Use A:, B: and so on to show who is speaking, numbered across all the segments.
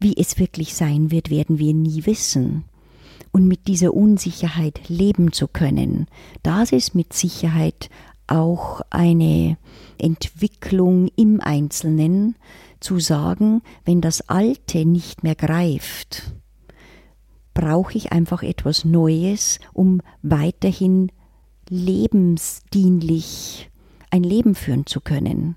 A: Wie es wirklich sein wird, werden wir nie wissen. Und mit dieser Unsicherheit leben zu können, das ist mit Sicherheit auch eine Entwicklung im Einzelnen, zu sagen, wenn das Alte nicht mehr greift, brauche ich einfach etwas Neues, um weiterhin lebensdienlich ein Leben führen zu können.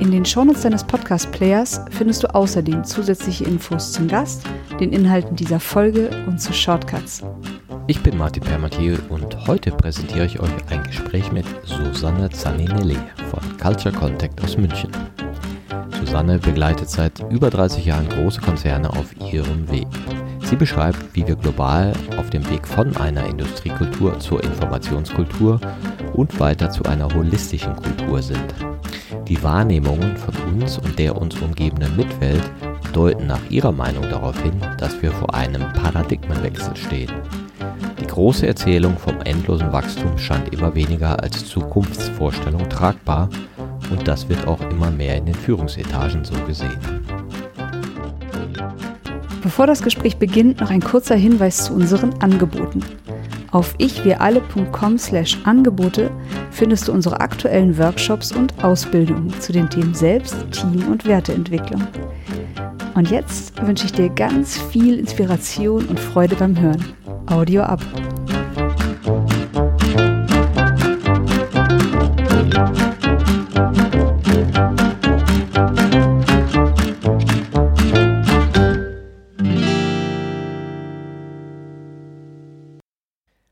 B: In den Shownotes deines Podcast-Players findest du außerdem zusätzliche Infos zum Gast, den Inhalten dieser Folge und zu Shortcuts.
C: Ich bin Martin Permatier und heute präsentiere ich euch ein Gespräch mit Susanne Zaninelli von Culture Contact aus München. Susanne begleitet seit über 30 Jahren große Konzerne auf ihrem Weg. Sie beschreibt, wie wir global auf dem Weg von einer Industriekultur zur Informationskultur und weiter zu einer holistischen Kultur sind. Die Wahrnehmungen von uns und der uns umgebenden Mitwelt deuten nach ihrer Meinung darauf hin, dass wir vor einem Paradigmenwechsel stehen. Die große Erzählung vom endlosen Wachstum scheint immer weniger als Zukunftsvorstellung tragbar und das wird auch immer mehr in den Führungsetagen so gesehen.
B: Bevor das Gespräch beginnt, noch ein kurzer Hinweis zu unseren Angeboten. Auf ichwiralle.com slash Angebote findest du unsere aktuellen Workshops und Ausbildungen zu den Themen Selbst, Team und Werteentwicklung. Und jetzt wünsche ich dir ganz viel Inspiration und Freude beim Hören. Audio ab.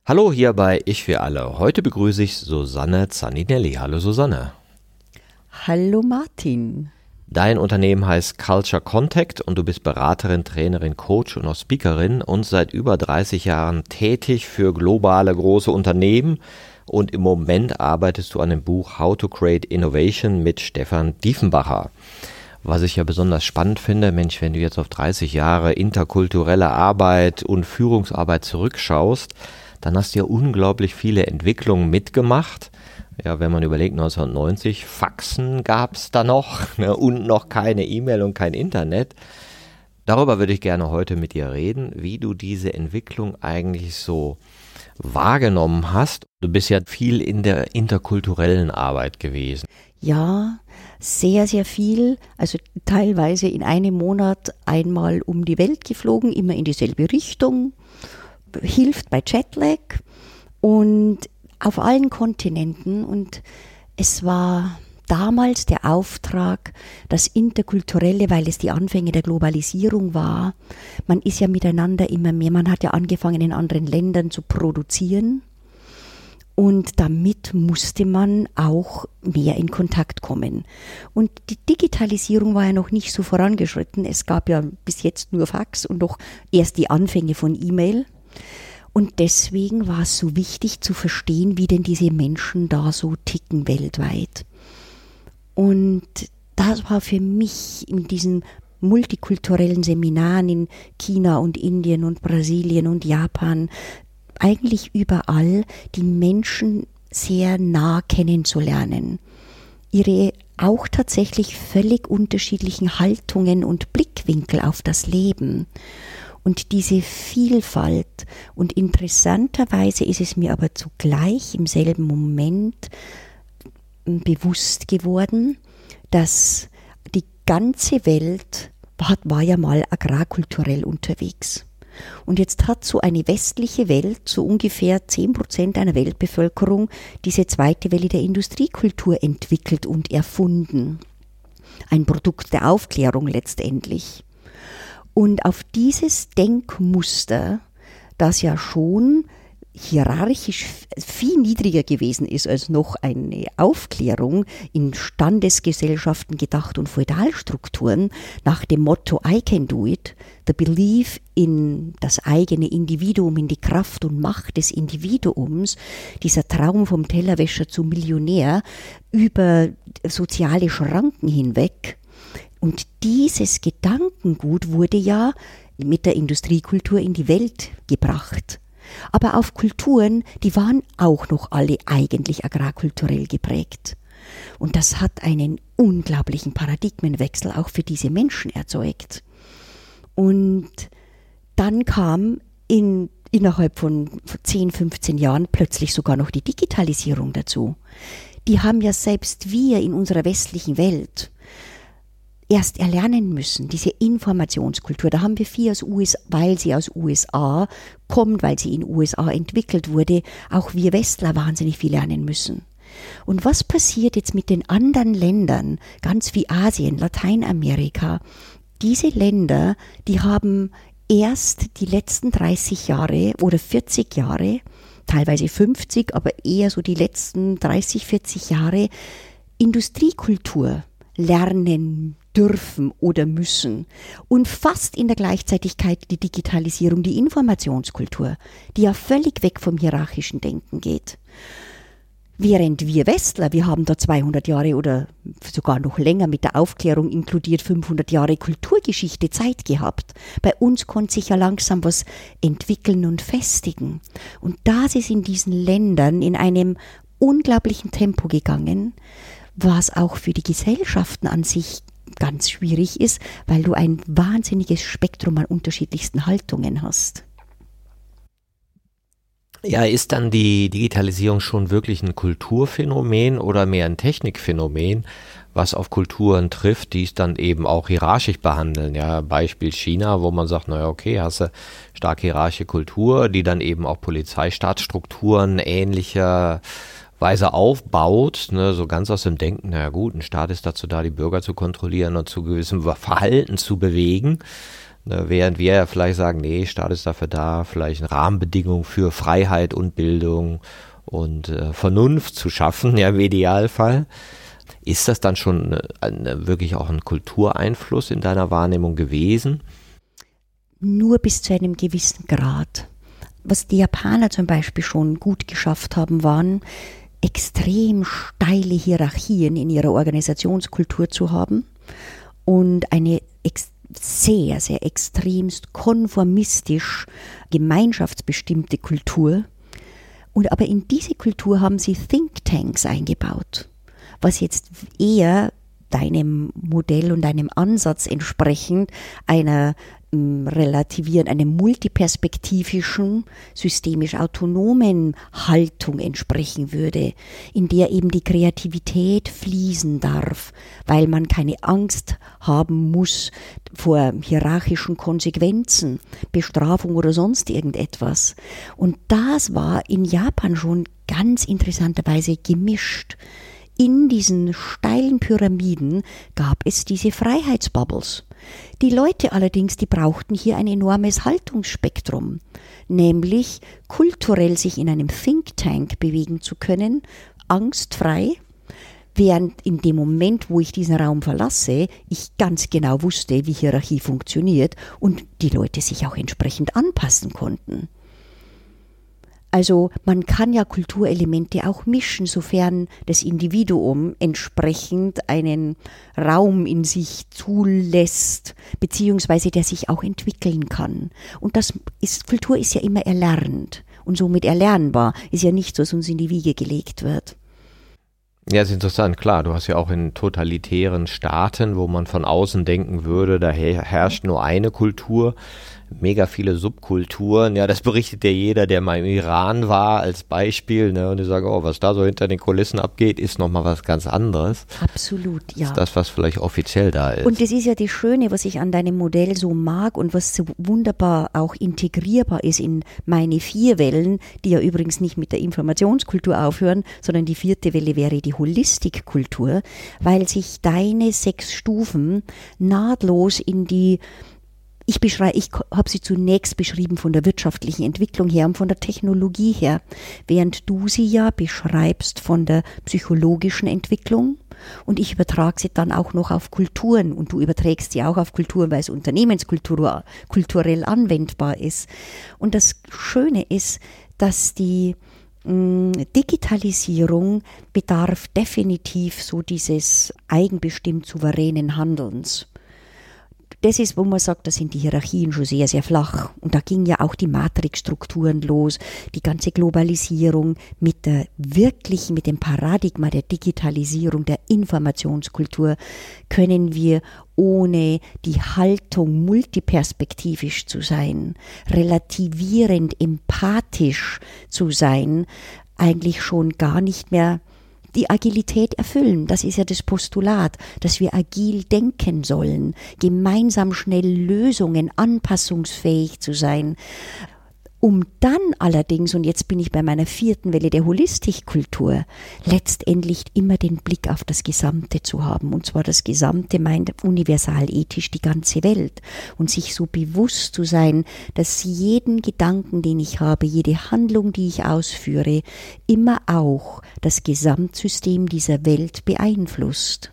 C: Hallo hier bei Ich für alle. Heute begrüße ich Susanne Zaninelli. Hallo Susanne.
A: Hallo Martin.
C: Dein Unternehmen heißt Culture Contact und du bist Beraterin, Trainerin, Coach und auch Speakerin und seit über 30 Jahren tätig für globale große Unternehmen. Und im Moment arbeitest du an dem Buch How to Create Innovation mit Stefan Diefenbacher. Was ich ja besonders spannend finde, Mensch, wenn du jetzt auf 30 Jahre interkulturelle Arbeit und Führungsarbeit zurückschaust, dann hast du ja unglaublich viele Entwicklungen mitgemacht. Ja, wenn man überlegt, 1990, Faxen gab es da noch ne, und noch keine E-Mail und kein Internet. Darüber würde ich gerne heute mit dir reden, wie du diese Entwicklung eigentlich so wahrgenommen hast. Du bist ja viel in der interkulturellen Arbeit gewesen.
A: Ja, sehr, sehr viel. Also teilweise in einem Monat einmal um die Welt geflogen, immer in dieselbe Richtung hilft bei Jetlag und auf allen Kontinenten. Und es war damals der Auftrag, das Interkulturelle, weil es die Anfänge der Globalisierung war. Man ist ja miteinander immer mehr, man hat ja angefangen in anderen Ländern zu produzieren. Und damit musste man auch mehr in Kontakt kommen. Und die Digitalisierung war ja noch nicht so vorangeschritten. Es gab ja bis jetzt nur Fax und noch erst die Anfänge von E-Mail. Und deswegen war es so wichtig zu verstehen, wie denn diese Menschen da so ticken weltweit. Und das war für mich in diesen multikulturellen Seminaren in China und Indien und Brasilien und Japan, eigentlich überall, die Menschen sehr nah kennenzulernen. Ihre auch tatsächlich völlig unterschiedlichen Haltungen und Blickwinkel auf das Leben. Und diese Vielfalt, und interessanterweise ist es mir aber zugleich im selben Moment bewusst geworden, dass die ganze Welt war, war ja mal agrarkulturell unterwegs. Und jetzt hat so eine westliche Welt, so ungefähr zehn Prozent einer Weltbevölkerung, diese zweite Welle der Industriekultur entwickelt und erfunden. Ein Produkt der Aufklärung letztendlich. Und auf dieses Denkmuster, das ja schon hierarchisch viel niedriger gewesen ist als noch eine Aufklärung in Standesgesellschaften gedacht und Feudalstrukturen nach dem Motto I can do it, the belief in das eigene Individuum, in die Kraft und Macht des Individuums, dieser Traum vom Tellerwäscher zum Millionär über soziale Schranken hinweg. Und dieses Gedankengut wurde ja mit der Industriekultur in die Welt gebracht aber auf Kulturen, die waren auch noch alle eigentlich agrarkulturell geprägt. Und das hat einen unglaublichen Paradigmenwechsel auch für diese Menschen erzeugt. Und dann kam in, innerhalb von 10, 15 Jahren plötzlich sogar noch die Digitalisierung dazu. Die haben ja selbst wir in unserer westlichen Welt erst erlernen müssen, diese Informationskultur. Da haben wir viel aus USA, weil sie aus USA kommt, weil sie in USA entwickelt wurde, auch wir Westler wahnsinnig viel lernen müssen. Und was passiert jetzt mit den anderen Ländern, ganz wie Asien, Lateinamerika? Diese Länder, die haben erst die letzten 30 Jahre oder 40 Jahre, teilweise 50, aber eher so die letzten 30, 40 Jahre Industriekultur lernen dürfen oder müssen. Und fast in der Gleichzeitigkeit die Digitalisierung, die Informationskultur, die ja völlig weg vom hierarchischen Denken geht. Während wir Westler, wir haben da 200 Jahre oder sogar noch länger mit der Aufklärung inkludiert 500 Jahre Kulturgeschichte Zeit gehabt. Bei uns konnte sich ja langsam was entwickeln und festigen. Und das ist in diesen Ländern in einem unglaublichen Tempo gegangen, was auch für die Gesellschaften an sich ganz schwierig ist, weil du ein wahnsinniges Spektrum an unterschiedlichsten Haltungen hast.
C: Ja, ist dann die Digitalisierung schon wirklich ein Kulturphänomen oder mehr ein Technikphänomen, was auf Kulturen trifft, die es dann eben auch hierarchisch behandeln? Ja, Beispiel China, wo man sagt, naja, okay, hast du stark hierarchische Kultur, die dann eben auch Polizeistaatsstrukturen ähnlicher Weise aufbaut, ne, so ganz aus dem Denken, naja gut, ein Staat ist dazu da, die Bürger zu kontrollieren und zu gewissem Verhalten zu bewegen. Ne, während wir ja vielleicht sagen, nee, Staat ist dafür da, vielleicht Rahmenbedingungen für Freiheit und Bildung und äh, Vernunft zu schaffen, ja im Idealfall. Ist das dann schon eine, wirklich auch ein Kultureinfluss in deiner Wahrnehmung gewesen?
A: Nur bis zu einem gewissen Grad. Was die Japaner zum Beispiel schon gut geschafft haben, waren, extrem steile Hierarchien in ihrer Organisationskultur zu haben und eine sehr, sehr extremst konformistisch gemeinschaftsbestimmte Kultur. Und aber in diese Kultur haben sie Thinktanks eingebaut, was jetzt eher deinem Modell und deinem Ansatz entsprechend einer relativieren, einem multiperspektivischen, systemisch autonomen Haltung entsprechen würde, in der eben die Kreativität fließen darf, weil man keine Angst haben muss vor hierarchischen Konsequenzen, Bestrafung oder sonst irgendetwas. Und das war in Japan schon ganz interessanterweise gemischt. In diesen steilen Pyramiden gab es diese Freiheitsbubbles. Die Leute allerdings, die brauchten hier ein enormes Haltungsspektrum, nämlich kulturell sich in einem Think Tank bewegen zu können, angstfrei, während in dem Moment, wo ich diesen Raum verlasse, ich ganz genau wusste, wie Hierarchie funktioniert und die Leute sich auch entsprechend anpassen konnten. Also man kann ja Kulturelemente auch mischen, sofern das Individuum entsprechend einen Raum in sich zulässt, beziehungsweise der sich auch entwickeln kann. Und das ist, Kultur ist ja immer erlernt und somit erlernbar, ist ja nichts, was uns in die Wiege gelegt wird.
C: Ja, ist interessant, klar. Du hast ja auch in totalitären Staaten, wo man von außen denken würde, da herrscht nur eine Kultur mega viele Subkulturen. Ja, das berichtet ja jeder, der mal im Iran war, als Beispiel. Ne? Und die sagen, oh, was da so hinter den Kulissen abgeht, ist nochmal was ganz anderes.
A: Absolut, ja.
C: Das ist das, was vielleicht offiziell da ist.
A: Und das ist ja das Schöne, was ich an deinem Modell so mag und was so wunderbar auch integrierbar ist in meine vier Wellen, die ja übrigens nicht mit der Informationskultur aufhören, sondern die vierte Welle wäre die Holistikkultur, weil sich deine sechs Stufen nahtlos in die ich beschreibe, ich habe sie zunächst beschrieben von der wirtschaftlichen Entwicklung her und von der Technologie her, während du sie ja beschreibst von der psychologischen Entwicklung und ich übertrage sie dann auch noch auf Kulturen und du überträgst sie auch auf Kulturen, weil es unternehmenskulturell kulturell anwendbar ist. Und das Schöne ist, dass die mm, Digitalisierung bedarf definitiv so dieses eigenbestimmt souveränen Handelns das ist, wo man sagt, da sind die Hierarchien schon sehr, sehr flach. Und da ging ja auch die Matrixstrukturen los, die ganze Globalisierung mit der wirklichen, mit dem Paradigma der Digitalisierung, der Informationskultur können wir ohne die Haltung multiperspektivisch zu sein, relativierend, empathisch zu sein, eigentlich schon gar nicht mehr die Agilität erfüllen. Das ist ja das Postulat, dass wir agil denken sollen, gemeinsam schnell Lösungen, anpassungsfähig zu sein um dann allerdings, und jetzt bin ich bei meiner vierten Welle der Holistikkultur, letztendlich immer den Blick auf das Gesamte zu haben. Und zwar das Gesamte meint universal ethisch die ganze Welt. Und sich so bewusst zu sein, dass jeden Gedanken, den ich habe, jede Handlung, die ich ausführe, immer auch das Gesamtsystem dieser Welt beeinflusst.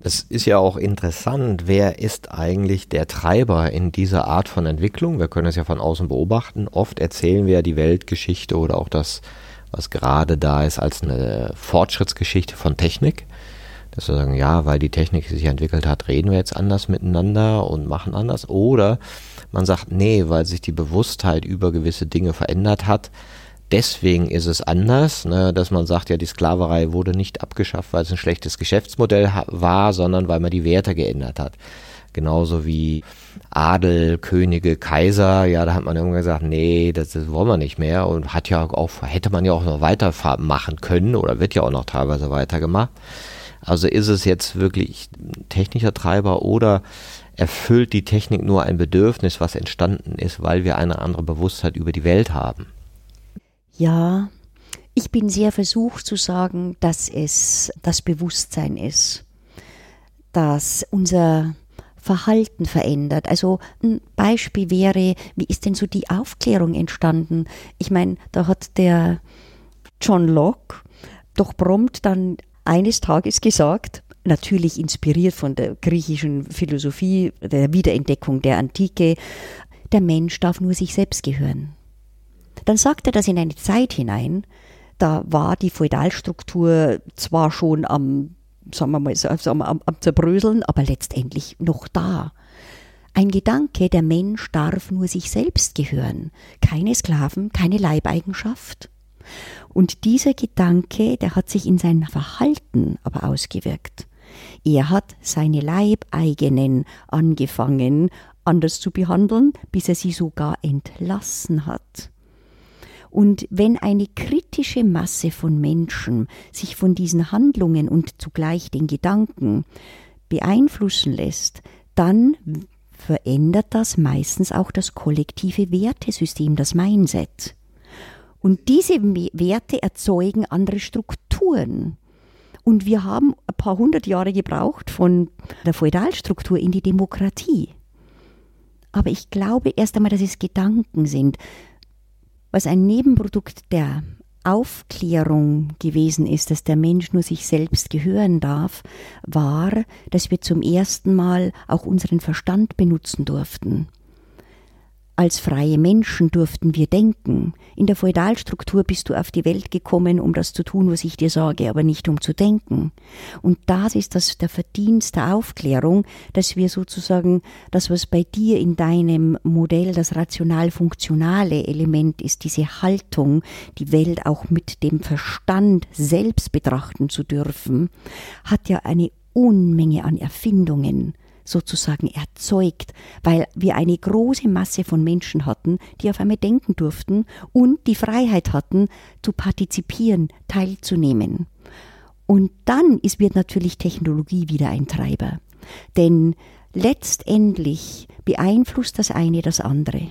C: Es ist ja auch interessant, wer ist eigentlich der Treiber in dieser Art von Entwicklung? Wir können es ja von außen beobachten. Oft erzählen wir die Weltgeschichte oder auch das, was gerade da ist, als eine Fortschrittsgeschichte von Technik. Dass wir sagen, ja, weil die Technik sich entwickelt hat, reden wir jetzt anders miteinander und machen anders. Oder man sagt, nee, weil sich die Bewusstheit über gewisse Dinge verändert hat, Deswegen ist es anders, ne, dass man sagt, ja, die Sklaverei wurde nicht abgeschafft, weil es ein schlechtes Geschäftsmodell war, sondern weil man die Werte geändert hat. Genauso wie Adel, Könige, Kaiser, ja, da hat man irgendwann gesagt, nee, das, das wollen wir nicht mehr und hat ja auch, hätte man ja auch noch weiter machen können oder wird ja auch noch teilweise weitergemacht. Also ist es jetzt wirklich technischer Treiber oder erfüllt die Technik nur ein Bedürfnis, was entstanden ist, weil wir eine andere Bewusstheit über die Welt haben?
A: Ja, ich bin sehr versucht zu sagen, dass es das Bewusstsein ist, dass unser Verhalten verändert. Also ein Beispiel wäre, wie ist denn so die Aufklärung entstanden? Ich meine, da hat der John Locke doch prompt dann eines Tages gesagt, natürlich inspiriert von der griechischen Philosophie, der Wiederentdeckung der Antike, der Mensch darf nur sich selbst gehören dann sagt er das in eine Zeit hinein, da war die Feudalstruktur zwar schon am, sagen wir mal, also am, am, am Zerbröseln, aber letztendlich noch da. Ein Gedanke, der Mensch darf nur sich selbst gehören, keine Sklaven, keine Leibeigenschaft. Und dieser Gedanke, der hat sich in sein Verhalten aber ausgewirkt. Er hat seine Leibeigenen angefangen, anders zu behandeln, bis er sie sogar entlassen hat. Und wenn eine kritische Masse von Menschen sich von diesen Handlungen und zugleich den Gedanken beeinflussen lässt, dann verändert das meistens auch das kollektive Wertesystem, das Mindset. Und diese Werte erzeugen andere Strukturen. Und wir haben ein paar hundert Jahre gebraucht von der Feudalstruktur in die Demokratie. Aber ich glaube erst einmal, dass es Gedanken sind was ein Nebenprodukt der Aufklärung gewesen ist, dass der Mensch nur sich selbst gehören darf, war, dass wir zum ersten Mal auch unseren Verstand benutzen durften. Als freie Menschen durften wir denken. In der Feudalstruktur bist du auf die Welt gekommen, um das zu tun, was ich dir sage, aber nicht um zu denken. Und das ist das der Verdienst der Aufklärung, dass wir sozusagen das, was bei dir in deinem Modell das rational-funktionale Element ist, diese Haltung, die Welt auch mit dem Verstand selbst betrachten zu dürfen, hat ja eine Unmenge an Erfindungen sozusagen erzeugt, weil wir eine große Masse von Menschen hatten, die auf einmal denken durften und die Freiheit hatten, zu partizipieren, teilzunehmen. Und dann ist, wird natürlich Technologie wieder ein Treiber. Denn letztendlich beeinflusst das eine das andere.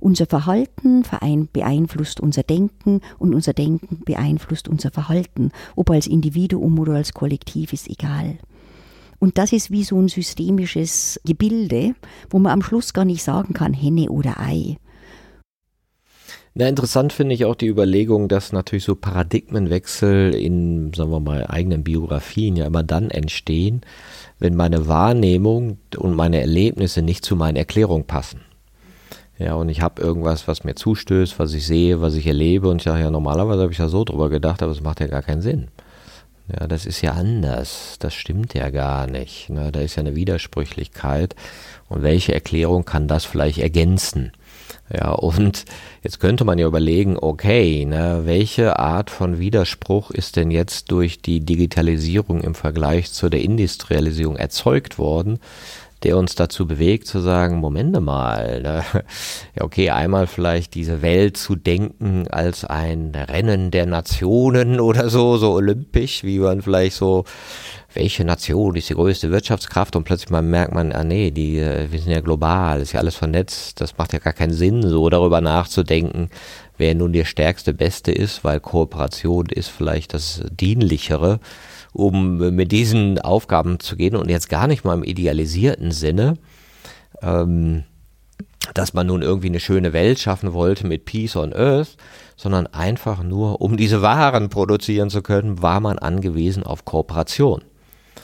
A: Unser Verhalten beeinflusst unser Denken und unser Denken beeinflusst unser Verhalten. Ob als Individuum oder als Kollektiv ist egal. Und das ist wie so ein systemisches Gebilde, wo man am Schluss gar nicht sagen kann, Henne oder Ei.
C: Ja, interessant finde ich auch die Überlegung, dass natürlich so Paradigmenwechsel in, sagen wir mal, eigenen Biografien ja immer dann entstehen, wenn meine Wahrnehmung und meine Erlebnisse nicht zu meinen Erklärungen passen. Ja, und ich habe irgendwas, was mir zustößt, was ich sehe, was ich erlebe und ich sage, ja, normalerweise habe ich ja so drüber gedacht, aber es macht ja gar keinen Sinn. Ja, das ist ja anders. Das stimmt ja gar nicht. Ne? Da ist ja eine Widersprüchlichkeit. Und welche Erklärung kann das vielleicht ergänzen? Ja, und jetzt könnte man ja überlegen, okay, ne, welche Art von Widerspruch ist denn jetzt durch die Digitalisierung im Vergleich zu der Industrialisierung erzeugt worden, der uns dazu bewegt zu sagen, Momente mal, ne? ja okay, einmal vielleicht diese Welt zu denken als ein Rennen der Nationen oder so, so olympisch, wie man vielleicht so, welche Nation ist die größte Wirtschaftskraft und plötzlich mal merkt man, ah nee, die, äh, wir sind ja global, ist ja alles vernetzt, das macht ja gar keinen Sinn, so darüber nachzudenken, wer nun der stärkste Beste ist, weil Kooperation ist vielleicht das dienlichere um mit diesen Aufgaben zu gehen und jetzt gar nicht mal im idealisierten Sinne, ähm, dass man nun irgendwie eine schöne Welt schaffen wollte mit Peace on Earth, sondern einfach nur, um diese Waren produzieren zu können, war man angewiesen auf Kooperation.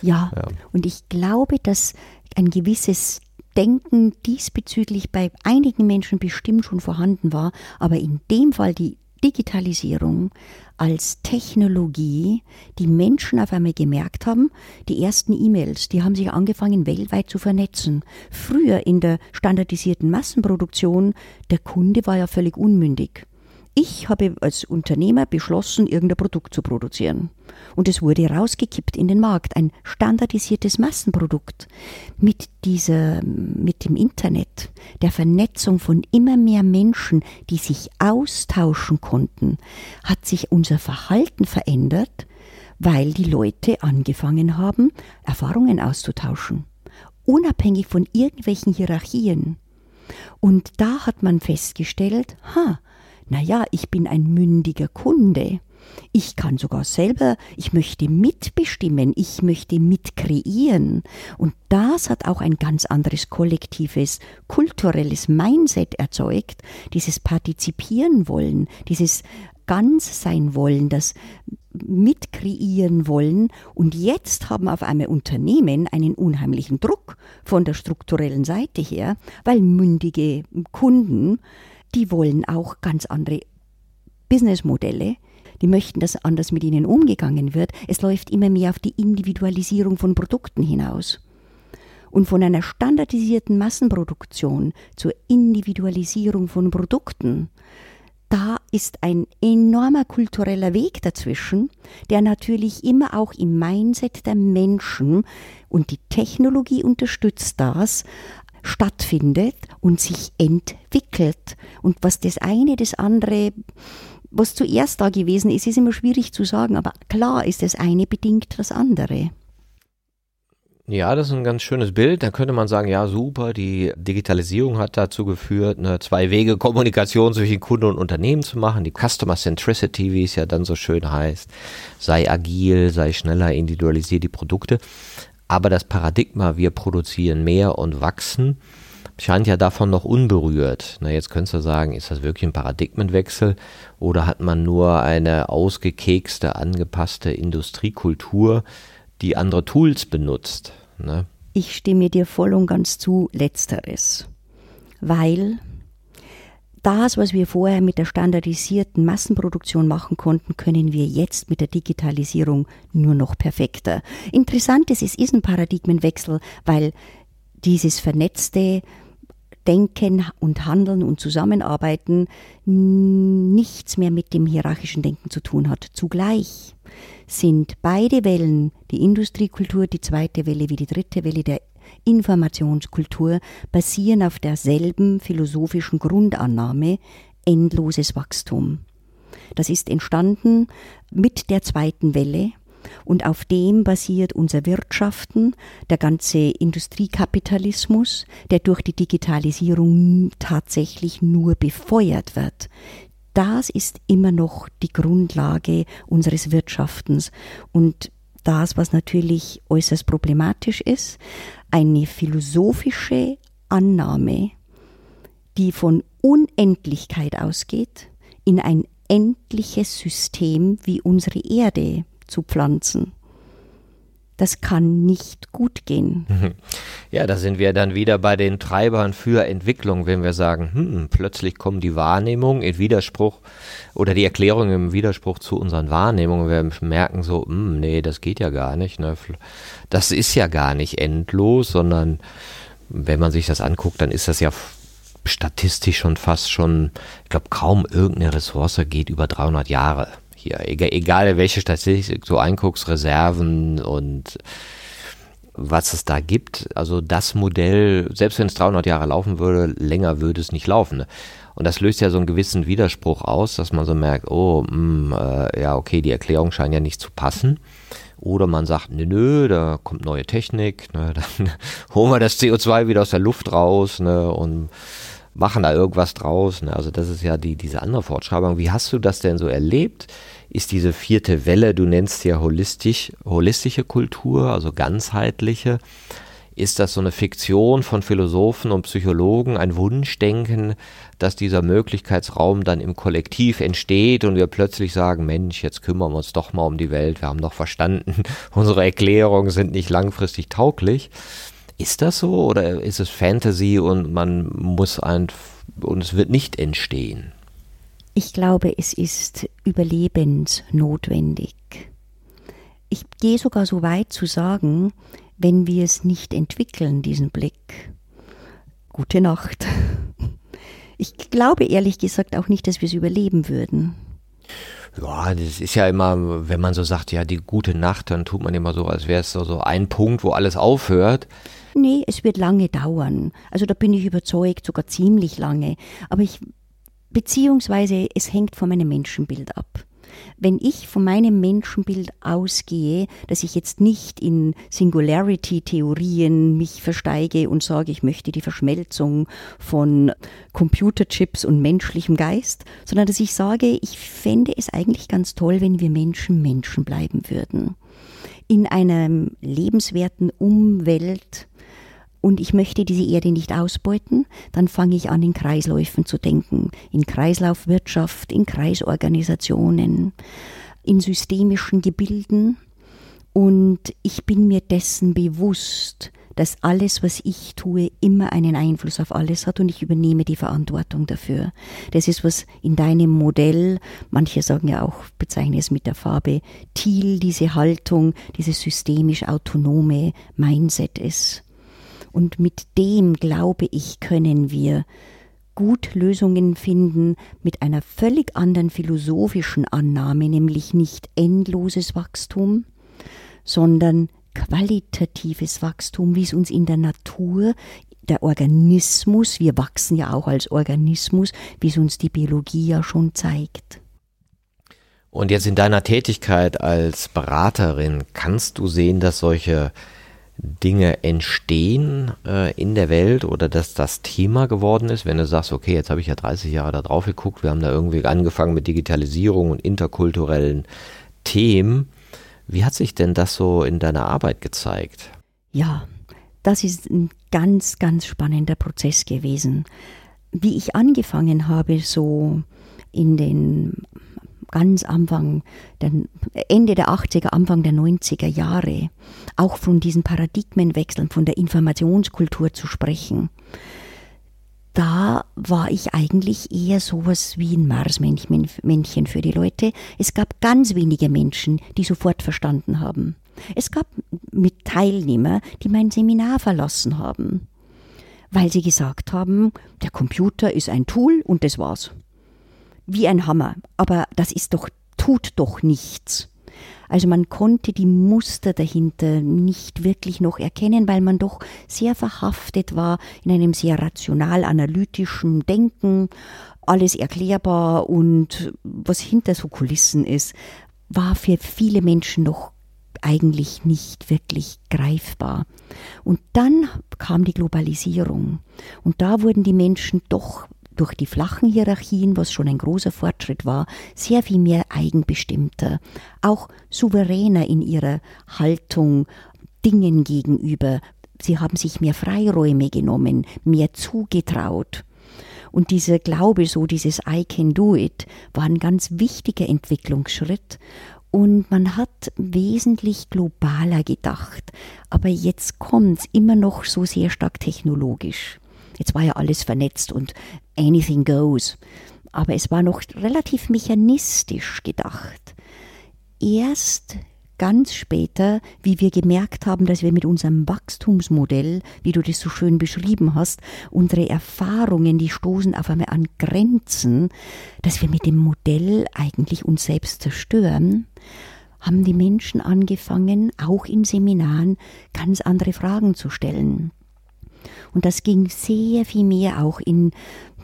A: Ja, ja. und ich glaube, dass ein gewisses Denken diesbezüglich bei einigen Menschen bestimmt schon vorhanden war, aber in dem Fall die Digitalisierung als Technologie die Menschen auf einmal gemerkt haben, die ersten E-Mails, die haben sich angefangen weltweit zu vernetzen. Früher in der standardisierten Massenproduktion, der Kunde war ja völlig unmündig. Ich habe als Unternehmer beschlossen, irgendein Produkt zu produzieren. Und es wurde rausgekippt in den Markt, ein standardisiertes Massenprodukt. Mit dieser, mit dem Internet, der Vernetzung von immer mehr Menschen, die sich austauschen konnten, hat sich unser Verhalten verändert, weil die Leute angefangen haben, Erfahrungen auszutauschen. Unabhängig von irgendwelchen Hierarchien. Und da hat man festgestellt, ha, naja, ich bin ein mündiger Kunde. Ich kann sogar selber, ich möchte mitbestimmen, ich möchte mitkreieren. Und das hat auch ein ganz anderes kollektives, kulturelles Mindset erzeugt, dieses Partizipieren wollen, dieses ganz sein wollen, das mitkreieren wollen. Und jetzt haben auf einmal Unternehmen einen unheimlichen Druck von der strukturellen Seite her, weil mündige Kunden die wollen auch ganz andere Businessmodelle. Die möchten, dass anders mit ihnen umgegangen wird. Es läuft immer mehr auf die Individualisierung von Produkten hinaus. Und von einer standardisierten Massenproduktion zur Individualisierung von Produkten, da ist ein enormer kultureller Weg dazwischen, der natürlich immer auch im Mindset der Menschen und die Technologie unterstützt das, stattfindet und sich entwickelt. Und was das eine, das andere, was zuerst da gewesen ist, ist immer schwierig zu sagen, aber klar ist das eine bedingt das andere.
C: Ja, das ist ein ganz schönes Bild. Da könnte man sagen, ja, super, die Digitalisierung hat dazu geführt, eine Zwei-Wege-Kommunikation zwischen Kunden und Unternehmen zu machen. Die Customer Centricity, wie es ja dann so schön heißt, sei agil, sei schneller, individualisiert die Produkte. Aber das Paradigma, wir produzieren mehr und wachsen, scheint ja davon noch unberührt. Na, jetzt könntest du sagen, ist das wirklich ein Paradigmenwechsel oder hat man nur eine ausgekekste, angepasste Industriekultur, die andere Tools benutzt? Ne?
A: Ich stimme dir voll und ganz zu, letzteres. Weil das, was wir vorher mit der standardisierten Massenproduktion machen konnten, können wir jetzt mit der Digitalisierung nur noch perfekter. Interessant ist, es ist ein Paradigmenwechsel, weil dieses vernetzte Denken und Handeln und Zusammenarbeiten nichts mehr mit dem hierarchischen Denken zu tun hat. Zugleich sind beide Wellen, die Industriekultur, die zweite Welle wie die dritte Welle der Informationskultur basieren auf derselben philosophischen Grundannahme endloses Wachstum. Das ist entstanden mit der zweiten Welle und auf dem basiert unser Wirtschaften, der ganze Industriekapitalismus, der durch die Digitalisierung tatsächlich nur befeuert wird. Das ist immer noch die Grundlage unseres Wirtschaftens und das, was natürlich äußerst problematisch ist, eine philosophische Annahme, die von Unendlichkeit ausgeht, in ein endliches System wie unsere Erde zu pflanzen. Das kann nicht gut gehen.
C: Ja, da sind wir dann wieder bei den Treibern für Entwicklung, wenn wir sagen, hm, plötzlich kommen die Wahrnehmungen in Widerspruch oder die Erklärungen im Widerspruch zu unseren Wahrnehmungen. Wir merken so, hm, nee, das geht ja gar nicht. Ne? Das ist ja gar nicht endlos, sondern wenn man sich das anguckt, dann ist das ja statistisch schon fast schon, ich glaube, kaum irgendeine Ressource geht über 300 Jahre hier. Egal, egal welche Statistik du einguckst, Reserven und was es da gibt. Also das Modell, selbst wenn es 300 Jahre laufen würde, länger würde es nicht laufen. Und das löst ja so einen gewissen Widerspruch aus, dass man so merkt, oh, mh, mm, äh, ja, okay, die Erklärung scheint ja nicht zu passen. Oder man sagt, nö, nö, da kommt neue Technik, ne, dann holen wir das CO2 wieder aus der Luft raus ne, und machen da irgendwas draus. Ne. Also das ist ja die, diese andere Fortschreibung. Wie hast du das denn so erlebt? Ist diese vierte Welle, du nennst ja holistisch, holistische Kultur, also ganzheitliche. Ist das so eine Fiktion von Philosophen und Psychologen, ein Wunschdenken, dass dieser Möglichkeitsraum dann im Kollektiv entsteht und wir plötzlich sagen, Mensch, jetzt kümmern wir uns doch mal um die Welt, wir haben doch verstanden, unsere Erklärungen sind nicht langfristig tauglich. Ist das so oder ist es Fantasy und man muss ein und es wird nicht entstehen?
A: Ich glaube, es ist überlebensnotwendig. Ich gehe sogar so weit zu sagen, wenn wir es nicht entwickeln, diesen Blick, gute Nacht. Ich glaube ehrlich gesagt auch nicht, dass wir es überleben würden.
C: Ja, das ist ja immer, wenn man so sagt, ja, die gute Nacht, dann tut man immer so, als wäre es so, so ein Punkt, wo alles aufhört.
A: Nee, es wird lange dauern. Also da bin ich überzeugt, sogar ziemlich lange. Aber ich beziehungsweise es hängt von meinem Menschenbild ab. Wenn ich von meinem Menschenbild ausgehe, dass ich jetzt nicht in Singularity-Theorien mich versteige und sage, ich möchte die Verschmelzung von Computerchips und menschlichem Geist, sondern dass ich sage, ich fände es eigentlich ganz toll, wenn wir Menschen Menschen bleiben würden. In einer lebenswerten Umwelt, und ich möchte diese Erde nicht ausbeuten, dann fange ich an, in Kreisläufen zu denken, in Kreislaufwirtschaft, in Kreisorganisationen, in systemischen Gebilden. Und ich bin mir dessen bewusst, dass alles, was ich tue, immer einen Einfluss auf alles hat und ich übernehme die Verantwortung dafür. Das ist, was in deinem Modell, manche sagen ja auch, bezeichne es mit der Farbe Thiel, diese Haltung, dieses systemisch autonome Mindset ist. Und mit dem, glaube ich, können wir gut Lösungen finden mit einer völlig anderen philosophischen Annahme, nämlich nicht endloses Wachstum, sondern qualitatives Wachstum, wie es uns in der Natur, der Organismus, wir wachsen ja auch als Organismus, wie es uns die Biologie ja schon zeigt.
C: Und jetzt in deiner Tätigkeit als Beraterin kannst du sehen, dass solche Dinge entstehen äh, in der Welt oder dass das Thema geworden ist, wenn du sagst, okay, jetzt habe ich ja 30 Jahre da drauf geguckt, wir haben da irgendwie angefangen mit Digitalisierung und interkulturellen Themen. Wie hat sich denn das so in deiner Arbeit gezeigt?
A: Ja, das ist ein ganz, ganz spannender Prozess gewesen. Wie ich angefangen habe, so in den ganz Anfang, der, Ende der 80er, Anfang der 90er Jahre, auch von diesen Paradigmenwechseln, von der Informationskultur zu sprechen, da war ich eigentlich eher sowas wie ein Marsmännchen für die Leute. Es gab ganz wenige Menschen, die sofort verstanden haben. Es gab mit Teilnehmer, die mein Seminar verlassen haben, weil sie gesagt haben, der Computer ist ein Tool und das war's wie ein Hammer, aber das ist doch, tut doch nichts. Also man konnte die Muster dahinter nicht wirklich noch erkennen, weil man doch sehr verhaftet war in einem sehr rational-analytischen Denken, alles erklärbar und was hinter so Kulissen ist, war für viele Menschen noch eigentlich nicht wirklich greifbar. Und dann kam die Globalisierung und da wurden die Menschen doch durch die flachen Hierarchien, was schon ein großer Fortschritt war, sehr viel mehr eigenbestimmter, auch souveräner in ihrer Haltung Dingen gegenüber. Sie haben sich mehr Freiräume genommen, mehr zugetraut. Und dieser Glaube, so dieses I can do it, war ein ganz wichtiger Entwicklungsschritt. Und man hat wesentlich globaler gedacht. Aber jetzt kommt es immer noch so sehr stark technologisch. Jetzt war ja alles vernetzt und anything goes. Aber es war noch relativ mechanistisch gedacht. Erst ganz später, wie wir gemerkt haben, dass wir mit unserem Wachstumsmodell, wie du das so schön beschrieben hast, unsere Erfahrungen, die stoßen auf einmal an Grenzen, dass wir mit dem Modell eigentlich uns selbst zerstören, haben die Menschen angefangen, auch in Seminaren ganz andere Fragen zu stellen. Und das ging sehr viel mehr auch in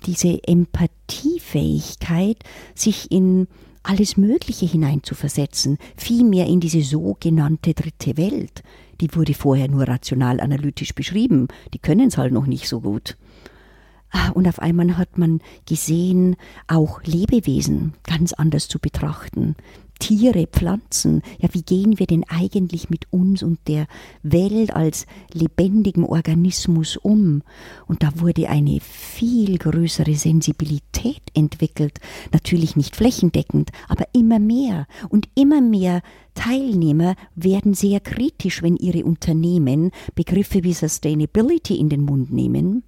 A: diese Empathiefähigkeit, sich in alles Mögliche hineinzuversetzen, vielmehr in diese sogenannte dritte Welt. Die wurde vorher nur rational analytisch beschrieben, die können es halt noch nicht so gut. Ah, und auf einmal hat man gesehen, auch Lebewesen ganz anders zu betrachten, Tiere, Pflanzen. Ja, wie gehen wir denn eigentlich mit uns und der Welt als lebendigem Organismus um? Und da wurde eine viel größere Sensibilität entwickelt. Natürlich nicht flächendeckend, aber immer mehr. Und immer mehr Teilnehmer werden sehr kritisch, wenn ihre Unternehmen Begriffe wie Sustainability in den Mund nehmen.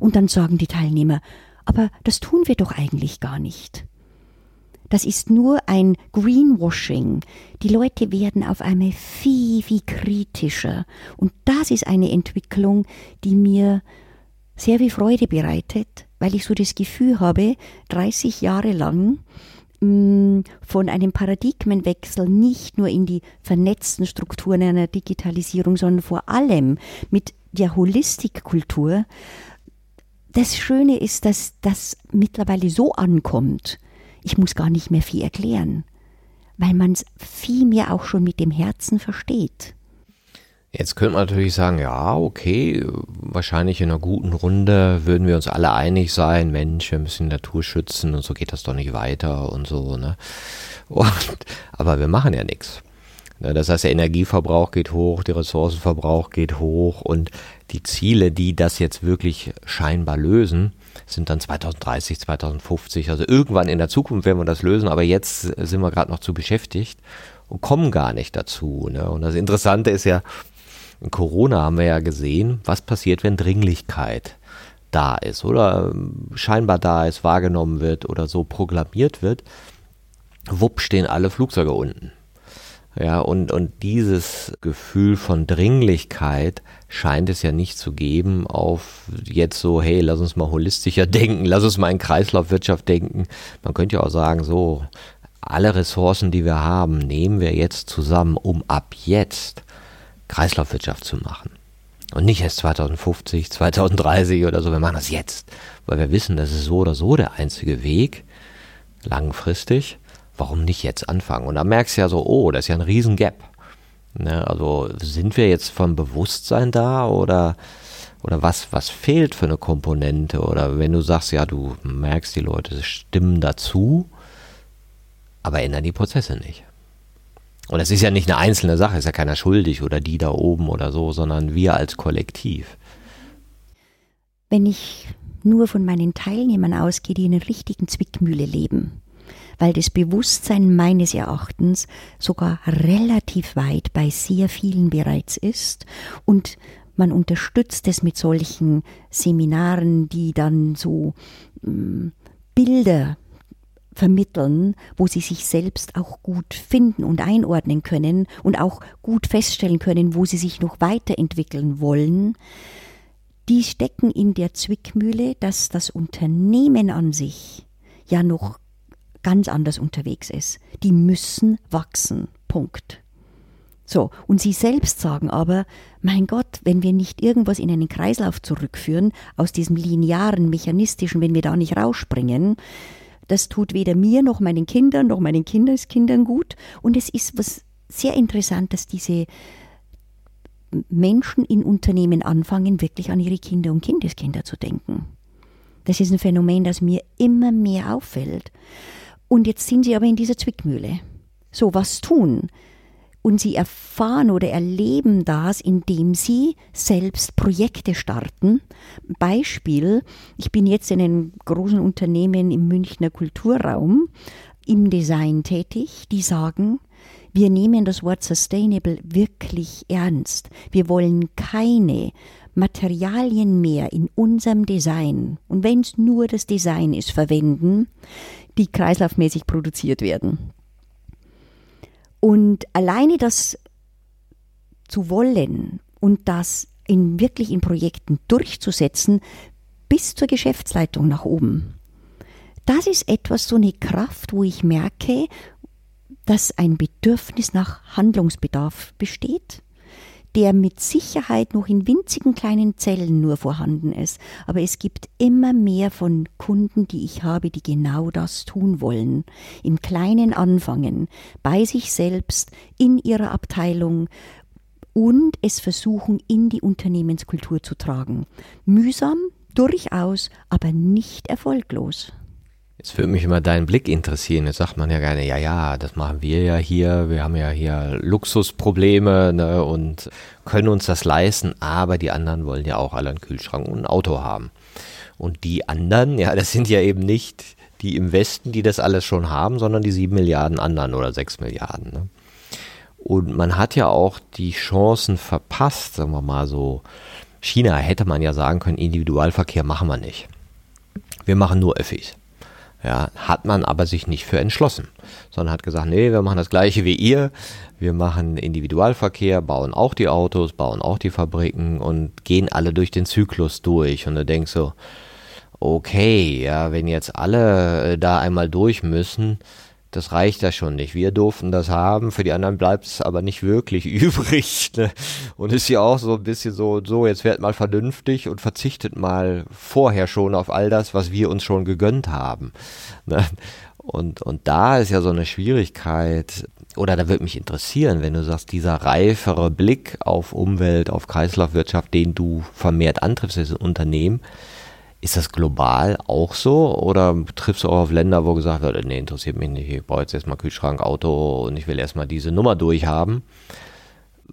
A: Und dann sagen die Teilnehmer, aber das tun wir doch eigentlich gar nicht. Das ist nur ein Greenwashing. Die Leute werden auf einmal viel, viel kritischer. Und das ist eine Entwicklung, die mir sehr viel Freude bereitet, weil ich so das Gefühl habe, 30 Jahre lang mm, von einem Paradigmenwechsel nicht nur in die vernetzten Strukturen einer Digitalisierung, sondern vor allem mit der Holistikkultur. Das Schöne ist, dass das mittlerweile so ankommt, ich muss gar nicht mehr viel erklären, weil man es viel mehr auch schon mit dem Herzen versteht.
C: Jetzt könnte man natürlich sagen, ja, okay, wahrscheinlich in einer guten Runde würden wir uns alle einig sein, Mensch, wir müssen die Natur schützen und so geht das doch nicht weiter und so, ne? Und, aber wir machen ja nichts. Ne, das heißt, der Energieverbrauch geht hoch, der Ressourcenverbrauch geht hoch und die Ziele, die das jetzt wirklich scheinbar lösen, sind dann 2030, 2050. Also irgendwann in der Zukunft werden wir das lösen, aber jetzt sind wir gerade noch zu beschäftigt und kommen gar nicht dazu. Ne? Und das Interessante ist ja, in Corona haben wir ja gesehen, was passiert, wenn Dringlichkeit da ist oder scheinbar da ist, wahrgenommen wird oder so proklamiert wird. Wupp stehen alle Flugzeuge unten. Ja, und, und dieses Gefühl von Dringlichkeit scheint es ja nicht zu geben auf jetzt so, hey, lass uns mal holistischer denken, lass uns mal in Kreislaufwirtschaft denken. Man könnte ja auch sagen, so, alle Ressourcen, die wir haben, nehmen wir jetzt zusammen, um ab jetzt Kreislaufwirtschaft zu machen. Und nicht erst 2050, 2030 oder so, wir machen das jetzt, weil wir wissen, das ist so oder so der einzige Weg, langfristig warum nicht jetzt anfangen? Und da merkst du ja so, oh, das ist ja ein riesen Gap. Ne? Also sind wir jetzt vom Bewusstsein da oder, oder was, was fehlt für eine Komponente? Oder wenn du sagst, ja, du merkst, die Leute stimmen dazu, aber ändern die Prozesse nicht. Und es ist ja nicht eine einzelne Sache, ist ja keiner schuldig oder die da oben oder so, sondern wir als Kollektiv.
A: Wenn ich nur von meinen Teilnehmern ausgehe, die in einer richtigen Zwickmühle leben, weil das Bewusstsein meines Erachtens sogar relativ weit bei sehr vielen bereits ist. Und man unterstützt es mit solchen Seminaren, die dann so ähm, Bilder vermitteln, wo sie sich selbst auch gut finden und einordnen können und auch gut feststellen können, wo sie sich noch weiterentwickeln wollen, die stecken in der Zwickmühle, dass das Unternehmen an sich ja noch ganz anders unterwegs ist. Die müssen wachsen. Punkt. So, und sie selbst sagen aber, mein Gott, wenn wir nicht irgendwas in einen Kreislauf zurückführen, aus diesem linearen, mechanistischen, wenn wir da nicht rausspringen, das tut weder mir noch meinen Kindern noch meinen Kindeskindern gut. Und es ist was sehr interessant, dass diese Menschen in Unternehmen anfangen, wirklich an ihre Kinder und Kindeskinder zu denken. Das ist ein Phänomen, das mir immer mehr auffällt. Und jetzt sind sie aber in dieser Zwickmühle. So, was tun? Und sie erfahren oder erleben das, indem sie selbst Projekte starten. Beispiel, ich bin jetzt in einem großen Unternehmen im Münchner Kulturraum im Design tätig, die sagen, wir nehmen das Wort Sustainable wirklich ernst. Wir wollen keine Materialien mehr in unserem Design, und wenn es nur das Design ist, verwenden, die kreislaufmäßig produziert werden. Und alleine das zu wollen und das in, wirklich in Projekten durchzusetzen, bis zur Geschäftsleitung nach oben. Das ist etwas, so eine Kraft, wo ich merke, dass ein Bedürfnis nach Handlungsbedarf besteht der mit Sicherheit noch in winzigen kleinen Zellen nur vorhanden ist. Aber es gibt immer mehr von Kunden, die ich habe, die genau das tun wollen. Im Kleinen anfangen, bei sich selbst, in ihrer Abteilung und es versuchen, in die Unternehmenskultur zu tragen. Mühsam, durchaus, aber nicht erfolglos.
C: Jetzt würde mich immer dein Blick interessieren. Jetzt sagt man ja gerne, ja, ja, das machen wir ja hier. Wir haben ja hier Luxusprobleme ne, und können uns das leisten. Aber die anderen wollen ja auch alle einen Kühlschrank und ein Auto haben. Und die anderen, ja, das sind ja eben nicht die im Westen, die das alles schon haben, sondern die sieben Milliarden anderen oder sechs Milliarden. Ne? Und man hat ja auch die Chancen verpasst, sagen wir mal so. China hätte man ja sagen können, Individualverkehr machen wir nicht. Wir machen nur Öffis. Ja, hat man aber sich nicht für entschlossen, sondern hat gesagt, nee, wir machen das gleiche wie ihr. Wir machen Individualverkehr, bauen auch die Autos, bauen auch die Fabriken und gehen alle durch den Zyklus durch. Und du denkst so, okay, ja, wenn jetzt alle äh, da einmal durch müssen, das reicht ja schon nicht. Wir durften das haben, für die anderen bleibt es aber nicht wirklich übrig. Ne? Und ist ja auch so ein bisschen so, so, jetzt werdet mal vernünftig und verzichtet mal vorher schon auf all das, was wir uns schon gegönnt haben. Ne? Und, und da ist ja so eine Schwierigkeit, oder da würde mich interessieren, wenn du sagst, dieser reifere Blick auf Umwelt, auf Kreislaufwirtschaft, den du vermehrt antriffst als Unternehmen, ist das global auch so oder triffst du auch auf Länder, wo gesagt wird, nee, interessiert mich nicht, ich brauche jetzt erstmal Kühlschrank, Auto und ich will erstmal diese Nummer durchhaben?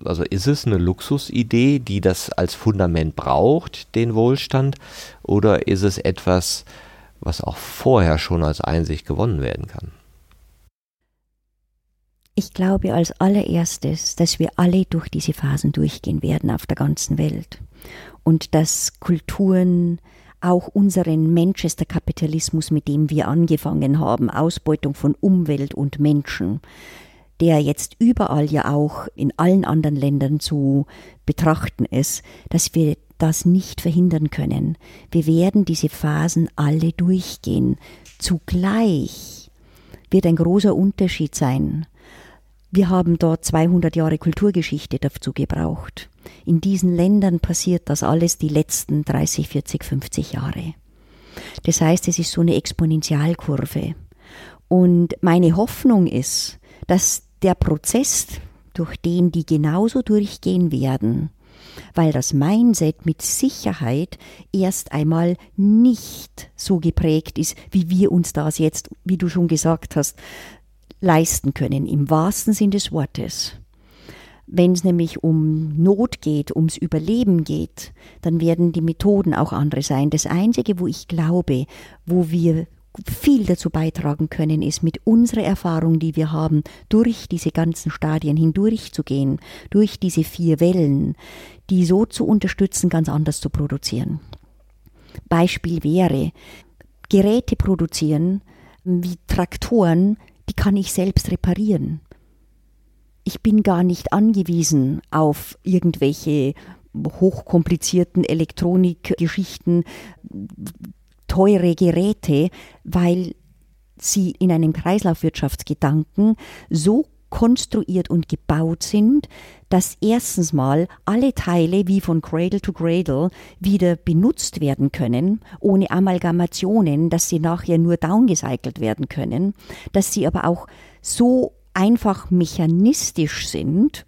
C: Also ist es eine Luxusidee, die das als Fundament braucht, den Wohlstand, oder ist es etwas, was auch vorher schon als Einsicht gewonnen werden kann?
A: Ich glaube als allererstes, dass wir alle durch diese Phasen durchgehen werden auf der ganzen Welt und dass Kulturen auch unseren Manchester-Kapitalismus, mit dem wir angefangen haben, Ausbeutung von Umwelt und Menschen, der jetzt überall ja auch in allen anderen Ländern zu betrachten ist, dass wir das nicht verhindern können. Wir werden diese Phasen alle durchgehen. Zugleich wird ein großer Unterschied sein. Wir haben dort 200 Jahre Kulturgeschichte dazu gebraucht. In diesen Ländern passiert das alles die letzten 30, 40, 50 Jahre. Das heißt, es ist so eine Exponentialkurve. Und meine Hoffnung ist, dass der Prozess, durch den die genauso durchgehen werden, weil das Mindset mit Sicherheit erst einmal nicht so geprägt ist, wie wir uns das jetzt, wie du schon gesagt hast, leisten können, im wahrsten Sinn des Wortes. Wenn es nämlich um Not geht, ums Überleben geht, dann werden die Methoden auch andere sein. Das Einzige, wo ich glaube, wo wir viel dazu beitragen können, ist mit unserer Erfahrung, die wir haben, durch diese ganzen Stadien hindurchzugehen, durch diese vier Wellen, die so zu unterstützen, ganz anders zu produzieren. Beispiel wäre, Geräte produzieren, wie Traktoren, die kann ich selbst reparieren. Ich bin gar nicht angewiesen auf irgendwelche hochkomplizierten Elektronikgeschichten, teure Geräte, weil sie in einem Kreislaufwirtschaftsgedanken so konstruiert und gebaut sind, dass erstens mal alle Teile wie von Cradle to Cradle wieder benutzt werden können, ohne Amalgamationen, dass sie nachher nur downgecycelt werden können, dass sie aber auch so einfach mechanistisch sind,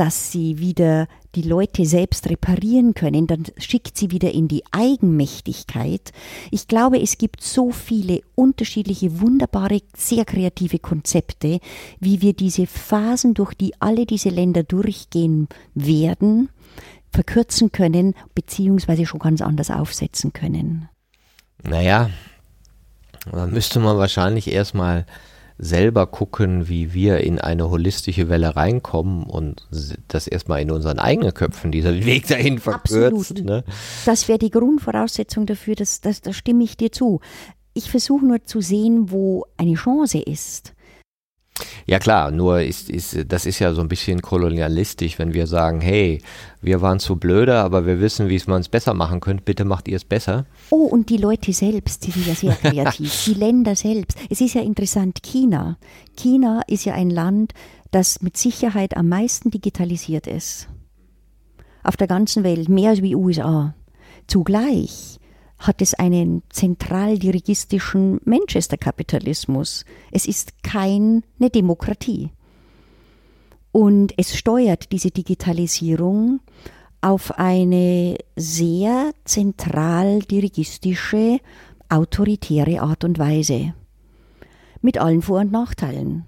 A: dass sie wieder die Leute selbst reparieren können, dann schickt sie wieder in die Eigenmächtigkeit. Ich glaube, es gibt so viele unterschiedliche, wunderbare, sehr kreative Konzepte, wie wir diese Phasen, durch die alle diese Länder durchgehen werden, verkürzen können, beziehungsweise schon ganz anders aufsetzen können.
C: Naja, dann müsste man wahrscheinlich erstmal selber gucken, wie wir in eine holistische Welle reinkommen und das erstmal in unseren eigenen Köpfen, dieser Weg dahin verkürzt. Ne?
A: Das wäre die Grundvoraussetzung dafür, dass, dass, da stimme ich dir zu. Ich versuche nur zu sehen, wo eine Chance ist.
C: Ja klar, nur ist, ist, das ist ja so ein bisschen kolonialistisch, wenn wir sagen, hey, wir waren zu blöde, aber wir wissen, wie man es besser machen könnte, bitte macht ihr es besser.
A: Oh, und die Leute selbst, die sind ja sehr kreativ, die Länder selbst. Es ist ja interessant, China. China ist ja ein Land, das mit Sicherheit am meisten digitalisiert ist. Auf der ganzen Welt, mehr als wie USA. Zugleich hat es einen zentraldirigistischen Manchester-Kapitalismus. Es ist keine Demokratie. Und es steuert diese Digitalisierung auf eine sehr zentraldirigistische, autoritäre Art und Weise. Mit allen Vor- und Nachteilen.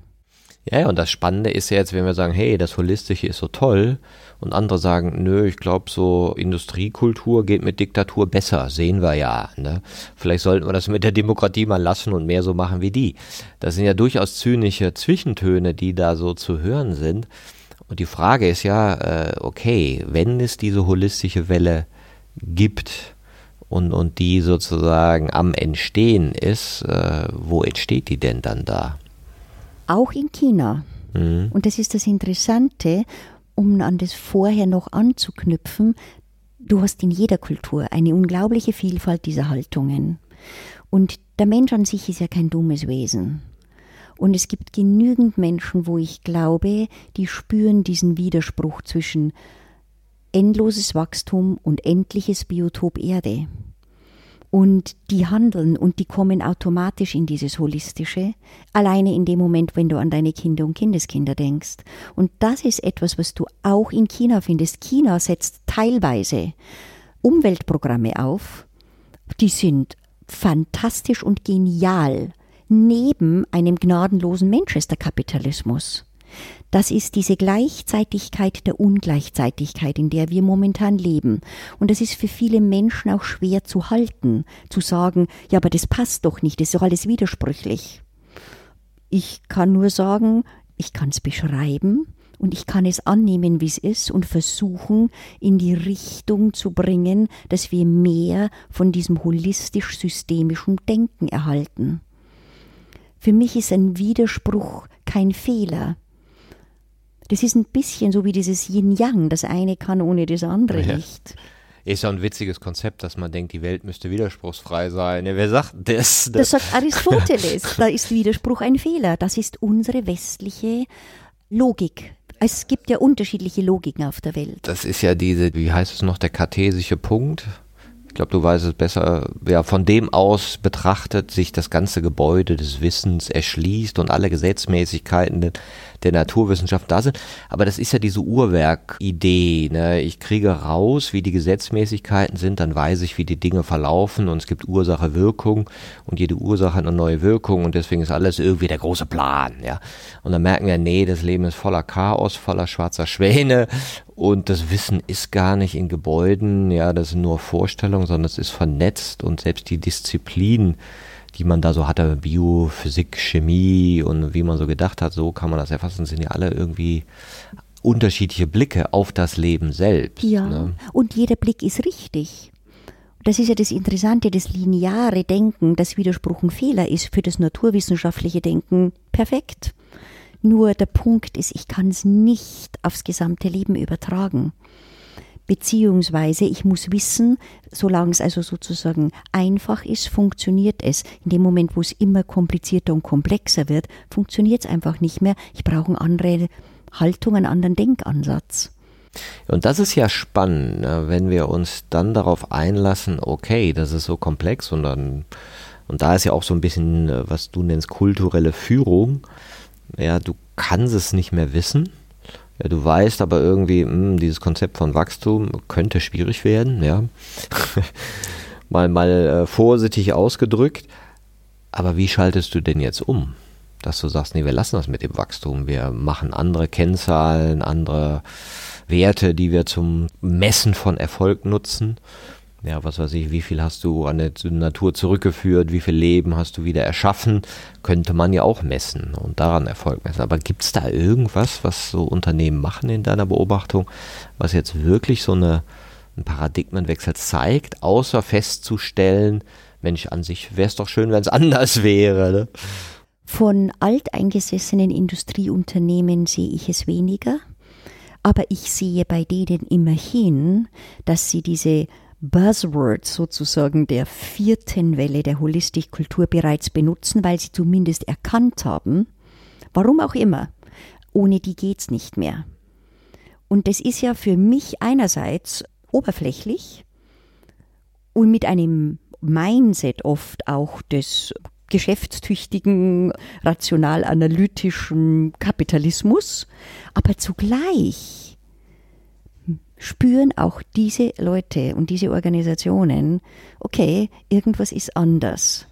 C: Ja, und das Spannende ist ja jetzt, wenn wir sagen, hey, das Holistische ist so toll, und andere sagen, nö, ich glaube, so Industriekultur geht mit Diktatur besser, sehen wir ja. Ne? Vielleicht sollten wir das mit der Demokratie mal lassen und mehr so machen wie die. Das sind ja durchaus zynische Zwischentöne, die da so zu hören sind. Und die Frage ist ja, äh, okay, wenn es diese holistische Welle gibt, und, und die sozusagen am Entstehen ist, äh, wo entsteht die denn dann da?
A: Auch in China. Mhm. Und das ist das Interessante, um an das vorher noch anzuknüpfen, du hast in jeder Kultur eine unglaubliche Vielfalt dieser Haltungen. Und der Mensch an sich ist ja kein dummes Wesen. Und es gibt genügend Menschen, wo ich glaube, die spüren diesen Widerspruch zwischen endloses Wachstum und endliches Biotop Erde und die handeln und die kommen automatisch in dieses Holistische, alleine in dem Moment, wenn du an deine Kinder und Kindeskinder denkst. Und das ist etwas, was du auch in China findest. China setzt teilweise Umweltprogramme auf, die sind fantastisch und genial, neben einem gnadenlosen Manchester-Kapitalismus. Das ist diese Gleichzeitigkeit der Ungleichzeitigkeit, in der wir momentan leben. Und das ist für viele Menschen auch schwer zu halten, zu sagen, ja, aber das passt doch nicht, das ist doch alles widersprüchlich. Ich kann nur sagen, ich kann es beschreiben und ich kann es annehmen, wie es ist und versuchen, in die Richtung zu bringen, dass wir mehr von diesem holistisch-systemischen Denken erhalten. Für mich ist ein Widerspruch kein Fehler. Das ist ein bisschen so wie dieses Yin-Yang. Das eine kann ohne das andere ja. nicht.
C: Ist ja ein witziges Konzept, dass man denkt, die Welt müsste widerspruchsfrei sein. Wer sagt das?
A: Das, das sagt Aristoteles. da ist Widerspruch ein Fehler. Das ist unsere westliche Logik. Es gibt ja unterschiedliche Logiken auf der Welt.
C: Das ist ja diese, wie heißt es noch, der kartesische Punkt ich glaube, du weißt es besser, ja, von dem aus betrachtet sich das ganze Gebäude des Wissens erschließt und alle Gesetzmäßigkeiten der Naturwissenschaft da sind. Aber das ist ja diese Uhrwerk-Idee. Ne? Ich kriege raus, wie die Gesetzmäßigkeiten sind, dann weiß ich, wie die Dinge verlaufen und es gibt Ursache, Wirkung und jede Ursache hat eine neue Wirkung und deswegen ist alles irgendwie der große Plan. Ja? Und dann merken wir, nee, das Leben ist voller Chaos, voller schwarzer Schwäne und das Wissen ist gar nicht in Gebäuden, ja, das sind nur Vorstellungen, sondern es ist vernetzt und selbst die Disziplin, die man da so hatte, Bio, Physik, Chemie und wie man so gedacht hat, so kann man das erfassen, sind ja alle irgendwie unterschiedliche Blicke auf das Leben selbst.
A: Ja, ne? und jeder Blick ist richtig. Das ist ja das Interessante, das lineare Denken, das Widerspruch ein Fehler ist für das naturwissenschaftliche Denken perfekt. Nur der Punkt ist, ich kann es nicht aufs gesamte Leben übertragen. Beziehungsweise ich muss wissen, solange es also sozusagen einfach ist, funktioniert es. In dem Moment, wo es immer komplizierter und komplexer wird, funktioniert es einfach nicht mehr. Ich brauche eine andere Haltung, einen anderen Denkansatz.
C: Und das ist ja spannend, ne, wenn wir uns dann darauf einlassen, okay, das ist so komplex und dann, und da ist ja auch so ein bisschen, äh, was du nennst, kulturelle Führung ja, du kannst es nicht mehr wissen. Ja, du weißt aber irgendwie, mh, hm, dieses Konzept von Wachstum könnte schwierig werden, ja. mal mal äh, vorsichtig ausgedrückt. Aber wie schaltest du denn jetzt um? Dass du sagst, nee, wir lassen das mit dem Wachstum. Wir machen andere Kennzahlen, andere Werte, die wir zum Messen von Erfolg nutzen. Ja, was weiß ich, wie viel hast du an der Natur zurückgeführt, wie viel Leben hast du wieder erschaffen, könnte man ja auch messen und daran Erfolg messen. Aber gibt es da irgendwas, was so Unternehmen machen in deiner Beobachtung, was jetzt wirklich so eine, einen Paradigmenwechsel zeigt, außer festzustellen, Mensch, an sich wäre es doch schön, wenn es anders wäre. Ne?
A: Von alteingesessenen Industrieunternehmen sehe ich es weniger. Aber ich sehe bei denen immerhin, dass sie diese Buzzwords sozusagen der vierten Welle der Holistikkultur bereits benutzen, weil sie zumindest erkannt haben, warum auch immer, ohne die geht's nicht mehr. Und das ist ja für mich einerseits oberflächlich und mit einem Mindset oft auch des geschäftstüchtigen, rational-analytischen Kapitalismus, aber zugleich spüren auch diese Leute und diese Organisationen, okay, irgendwas ist anders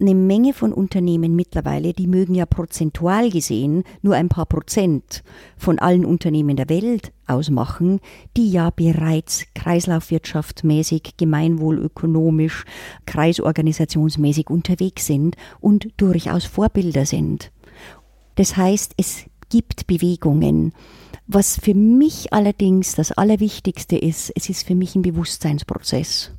A: eine Menge von Unternehmen mittlerweile, die mögen ja prozentual gesehen nur ein paar Prozent von allen Unternehmen der Welt ausmachen, die ja bereits kreislaufwirtschaftmäßig, gemeinwohlökonomisch, kreisorganisationsmäßig unterwegs sind und durchaus Vorbilder sind. Das heißt, es gibt Bewegungen. Was für mich allerdings das Allerwichtigste ist, es ist für mich ein Bewusstseinsprozess.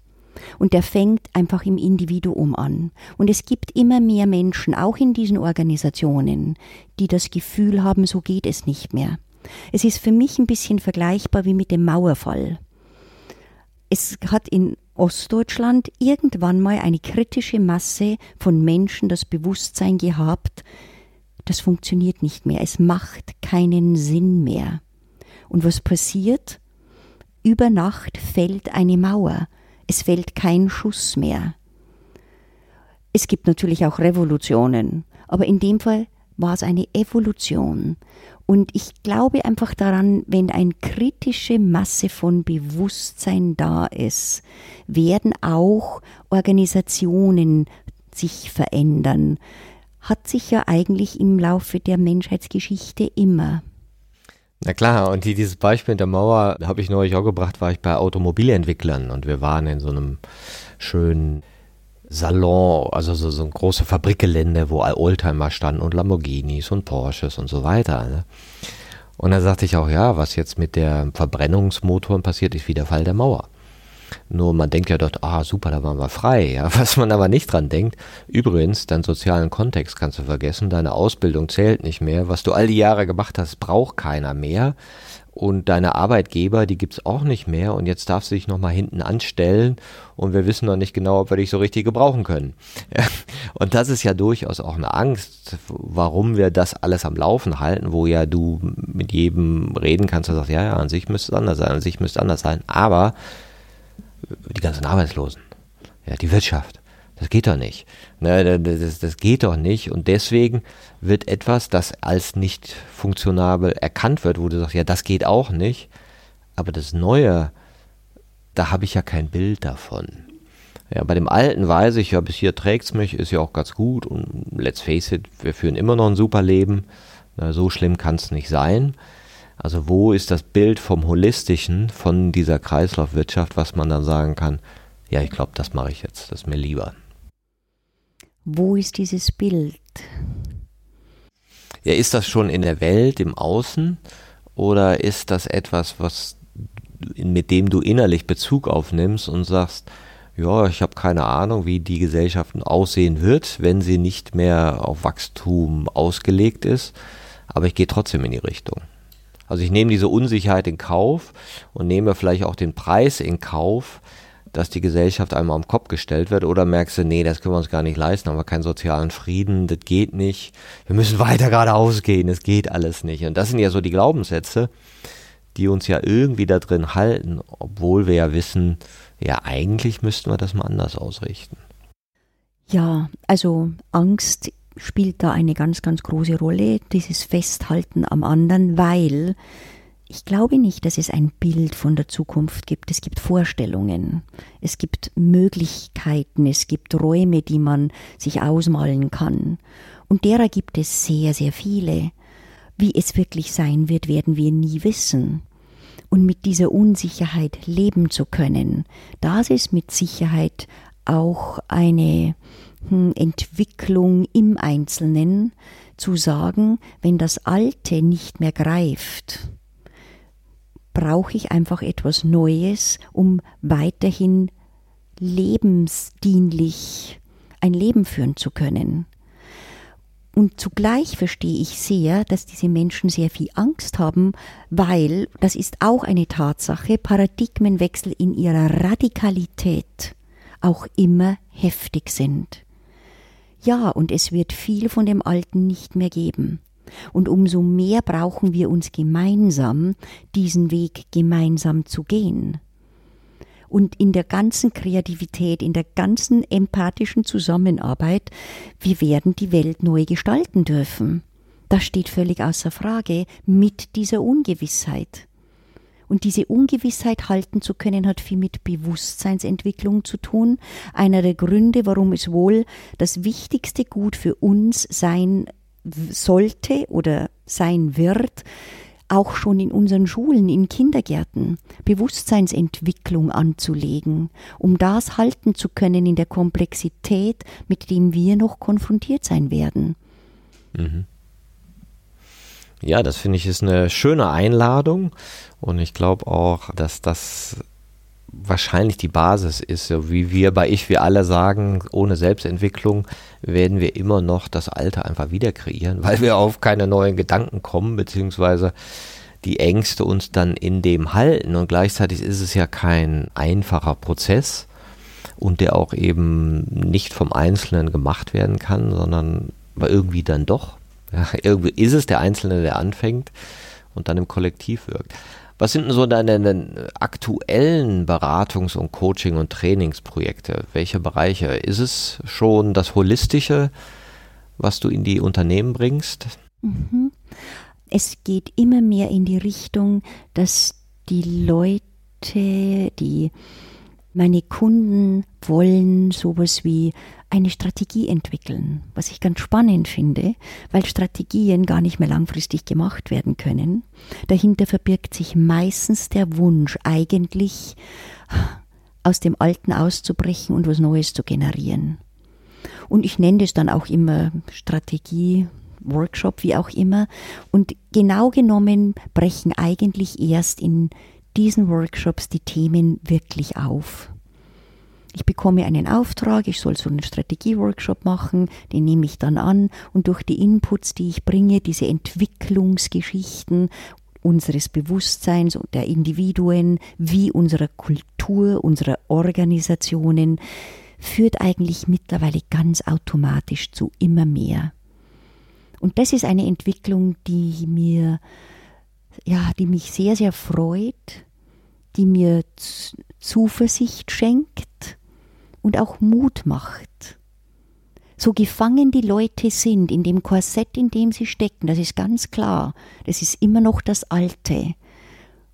A: Und der fängt einfach im Individuum an. Und es gibt immer mehr Menschen, auch in diesen Organisationen, die das Gefühl haben, so geht es nicht mehr. Es ist für mich ein bisschen vergleichbar wie mit dem Mauerfall. Es hat in Ostdeutschland irgendwann mal eine kritische Masse von Menschen das Bewusstsein gehabt, das funktioniert nicht mehr, es macht keinen Sinn mehr. Und was passiert? Über Nacht fällt eine Mauer es fällt kein Schuss mehr. Es gibt natürlich auch Revolutionen, aber in dem Fall war es eine Evolution. Und ich glaube einfach daran, wenn eine kritische Masse von Bewusstsein da ist, werden auch Organisationen sich verändern. Hat sich ja eigentlich im Laufe der Menschheitsgeschichte immer.
C: Na klar, und dieses Beispiel mit der Mauer habe ich neulich auch gebracht, war ich bei Automobilentwicklern und wir waren in so einem schönen Salon, also so, so ein großes Fabrikgelände, wo Oldtimer standen und Lamborghinis und Porsches und so weiter. Ne? Und da sagte ich auch, ja, was jetzt mit der Verbrennungsmotoren passiert, ist wie der Fall der Mauer. Nur man denkt ja dort, ah super, da waren wir frei. Ja. Was man aber nicht dran denkt, übrigens, deinen sozialen Kontext kannst du vergessen, deine Ausbildung zählt nicht mehr, was du all die Jahre gemacht hast, braucht keiner mehr. Und deine Arbeitgeber, die gibt's auch nicht mehr. Und jetzt darfst du dich nochmal hinten anstellen. Und wir wissen noch nicht genau, ob wir dich so richtig gebrauchen können. Und das ist ja durchaus auch eine Angst, warum wir das alles am Laufen halten, wo ja du mit jedem reden kannst und sagst, ja, ja, an sich müsste es anders sein, an sich müsste es anders sein. Aber die ganzen Arbeitslosen, ja, die Wirtschaft. Das geht doch nicht. Ne, das, das geht doch nicht. Und deswegen wird etwas, das als nicht funktionabel erkannt wird, wo du sagst, ja, das geht auch nicht. Aber das Neue, da habe ich ja kein Bild davon. Ja, bei dem Alten weiß ich ja, bis hier trägt es mich, ist ja auch ganz gut. Und let's face it, wir führen immer noch ein super Leben. Na, so schlimm kann es nicht sein. Also wo ist das Bild vom Holistischen, von dieser Kreislaufwirtschaft, was man dann sagen kann, ja, ich glaube, das mache ich jetzt, das ist mir lieber.
A: Wo ist dieses Bild?
C: Ja, ist das schon in der Welt, im Außen, oder ist das etwas, was mit dem du innerlich Bezug aufnimmst und sagst, ja, ich habe keine Ahnung, wie die Gesellschaft aussehen wird, wenn sie nicht mehr auf Wachstum ausgelegt ist, aber ich gehe trotzdem in die Richtung. Also ich nehme diese Unsicherheit in Kauf und nehme vielleicht auch den Preis in Kauf, dass die Gesellschaft einmal am Kopf gestellt wird oder merkst du, nee, das können wir uns gar nicht leisten, haben wir keinen sozialen Frieden, das geht nicht, wir müssen weiter geradeaus gehen, es geht alles nicht. Und das sind ja so die Glaubenssätze, die uns ja irgendwie da drin halten, obwohl wir ja wissen, ja, eigentlich müssten wir das mal anders ausrichten.
A: Ja, also Angst spielt da eine ganz, ganz große Rolle, dieses Festhalten am anderen, weil ich glaube nicht, dass es ein Bild von der Zukunft gibt. Es gibt Vorstellungen, es gibt Möglichkeiten, es gibt Räume, die man sich ausmalen kann. Und derer gibt es sehr, sehr viele. Wie es wirklich sein wird, werden wir nie wissen. Und mit dieser Unsicherheit leben zu können, das ist mit Sicherheit auch eine Entwicklung im Einzelnen, zu sagen, wenn das Alte nicht mehr greift, brauche ich einfach etwas Neues, um weiterhin lebensdienlich ein Leben führen zu können. Und zugleich verstehe ich sehr, dass diese Menschen sehr viel Angst haben, weil, das ist auch eine Tatsache, Paradigmenwechsel in ihrer Radikalität auch immer heftig sind. Ja, und es wird viel von dem Alten nicht mehr geben. Und umso mehr brauchen wir uns gemeinsam, diesen Weg gemeinsam zu gehen. Und in der ganzen Kreativität, in der ganzen empathischen Zusammenarbeit, wir werden die Welt neu gestalten dürfen. Das steht völlig außer Frage mit dieser Ungewissheit. Und diese Ungewissheit halten zu können, hat viel mit Bewusstseinsentwicklung zu tun. Einer der Gründe, warum es wohl das wichtigste Gut für uns sein sollte oder sein wird, auch schon in unseren Schulen, in Kindergärten, Bewusstseinsentwicklung anzulegen, um das halten zu können in der Komplexität, mit dem wir noch konfrontiert sein werden.
C: Mhm. Ja, das finde ich ist eine schöne Einladung und ich glaube auch, dass das wahrscheinlich die Basis ist, wie wir bei Ich, wir alle sagen, ohne Selbstentwicklung werden wir immer noch das Alte einfach wieder kreieren, weil wir auf keine neuen Gedanken kommen, beziehungsweise die Ängste uns dann in dem halten und gleichzeitig ist es ja kein einfacher Prozess und der auch eben nicht vom Einzelnen gemacht werden kann, sondern irgendwie dann doch. Ja, irgendwie ist es der Einzelne, der anfängt und dann im Kollektiv wirkt. Was sind denn so deine aktuellen Beratungs- und Coaching- und Trainingsprojekte? Welche Bereiche? Ist es schon das Holistische, was du in die Unternehmen bringst?
A: Mhm. Es geht immer mehr in die Richtung, dass die Leute, die meine Kunden wollen sowas wie eine Strategie entwickeln, was ich ganz spannend finde, weil Strategien gar nicht mehr langfristig gemacht werden können. Dahinter verbirgt sich meistens der Wunsch, eigentlich aus dem Alten auszubrechen und was Neues zu generieren. Und ich nenne das dann auch immer Strategie, Workshop, wie auch immer. Und genau genommen brechen eigentlich erst in diesen Workshops die Themen wirklich auf. Ich bekomme einen Auftrag, ich soll so einen Strategieworkshop machen, den nehme ich dann an und durch die Inputs, die ich bringe, diese Entwicklungsgeschichten unseres Bewusstseins und der Individuen, wie unserer Kultur, unserer Organisationen, führt eigentlich mittlerweile ganz automatisch zu immer mehr. Und das ist eine Entwicklung, die mir, ja, die mich sehr, sehr freut, die mir Zuversicht schenkt und auch Mut macht. So gefangen die Leute sind in dem Korsett, in dem sie stecken, das ist ganz klar, das ist immer noch das Alte.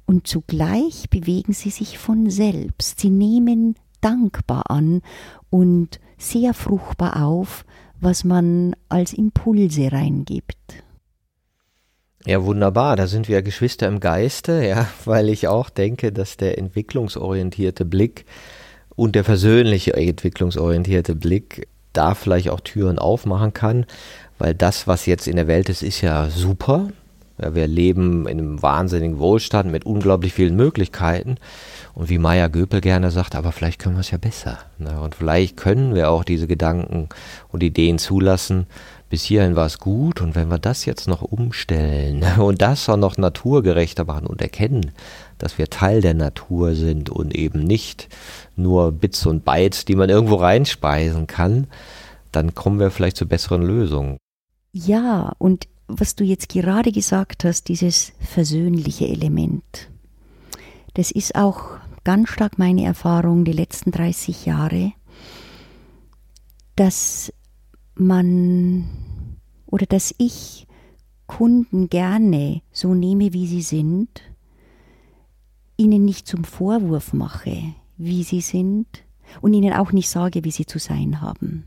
A: Und zugleich bewegen sie sich von selbst, sie nehmen dankbar an und sehr fruchtbar auf, was man als Impulse reingibt.
C: Ja, wunderbar. Da sind wir Geschwister im Geiste, ja, weil ich auch denke, dass der entwicklungsorientierte Blick und der versöhnliche, entwicklungsorientierte Blick da vielleicht auch Türen aufmachen kann, weil das, was jetzt in der Welt ist, ist ja super. Ja, wir leben in einem wahnsinnigen Wohlstand mit unglaublich vielen Möglichkeiten. Und wie Maya Göpel gerne sagt, aber vielleicht können wir es ja besser. Ne? Und vielleicht können wir auch diese Gedanken und Ideen zulassen. Bis hierhin war es gut. Und wenn wir das jetzt noch umstellen und das auch noch naturgerechter machen und erkennen, dass wir Teil der Natur sind und eben nicht nur Bits und Bytes, die man irgendwo reinspeisen kann, dann kommen wir vielleicht zu besseren Lösungen.
A: Ja, und was du jetzt gerade gesagt hast, dieses versöhnliche Element, das ist auch ganz stark meine Erfahrung die letzten 30 Jahre, dass man oder dass ich Kunden gerne so nehme, wie sie sind, ihnen nicht zum Vorwurf mache, wie sie sind und ihnen auch nicht sage, wie sie zu sein haben,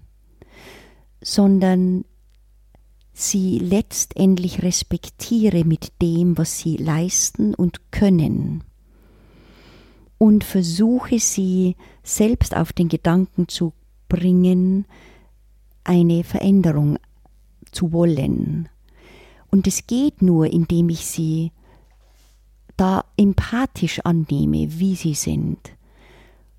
A: sondern sie letztendlich respektiere mit dem, was sie leisten und können und versuche sie selbst auf den Gedanken zu bringen, eine Veränderung zu wollen. Und es geht nur, indem ich sie da empathisch annehme, wie sie sind,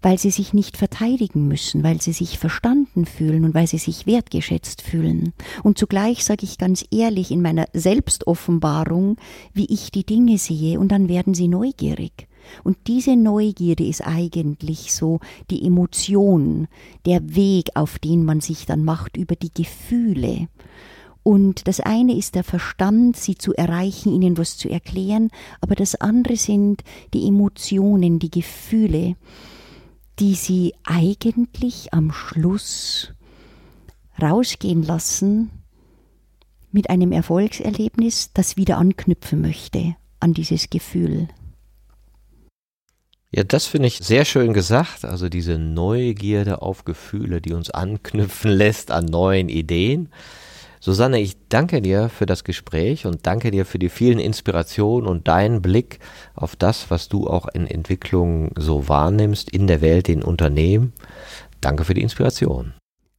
A: weil sie sich nicht verteidigen müssen, weil sie sich verstanden fühlen und weil sie sich wertgeschätzt fühlen. Und zugleich sage ich ganz ehrlich in meiner Selbstoffenbarung, wie ich die Dinge sehe, und dann werden sie neugierig. Und diese Neugierde ist eigentlich so die Emotion, der Weg, auf den man sich dann macht über die Gefühle. Und das eine ist der Verstand, sie zu erreichen, ihnen was zu erklären, aber das andere sind die Emotionen, die Gefühle, die sie eigentlich am Schluss rausgehen lassen mit einem Erfolgserlebnis, das wieder anknüpfen möchte an dieses Gefühl.
C: Ja, das finde ich sehr schön gesagt. Also diese Neugierde auf Gefühle, die uns anknüpfen lässt an neuen Ideen. Susanne, ich danke dir für das Gespräch und danke dir für die vielen Inspirationen und deinen Blick auf das, was du auch in Entwicklung so wahrnimmst in der Welt, in Unternehmen. Danke für die Inspiration.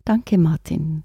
A: Danke, Martin.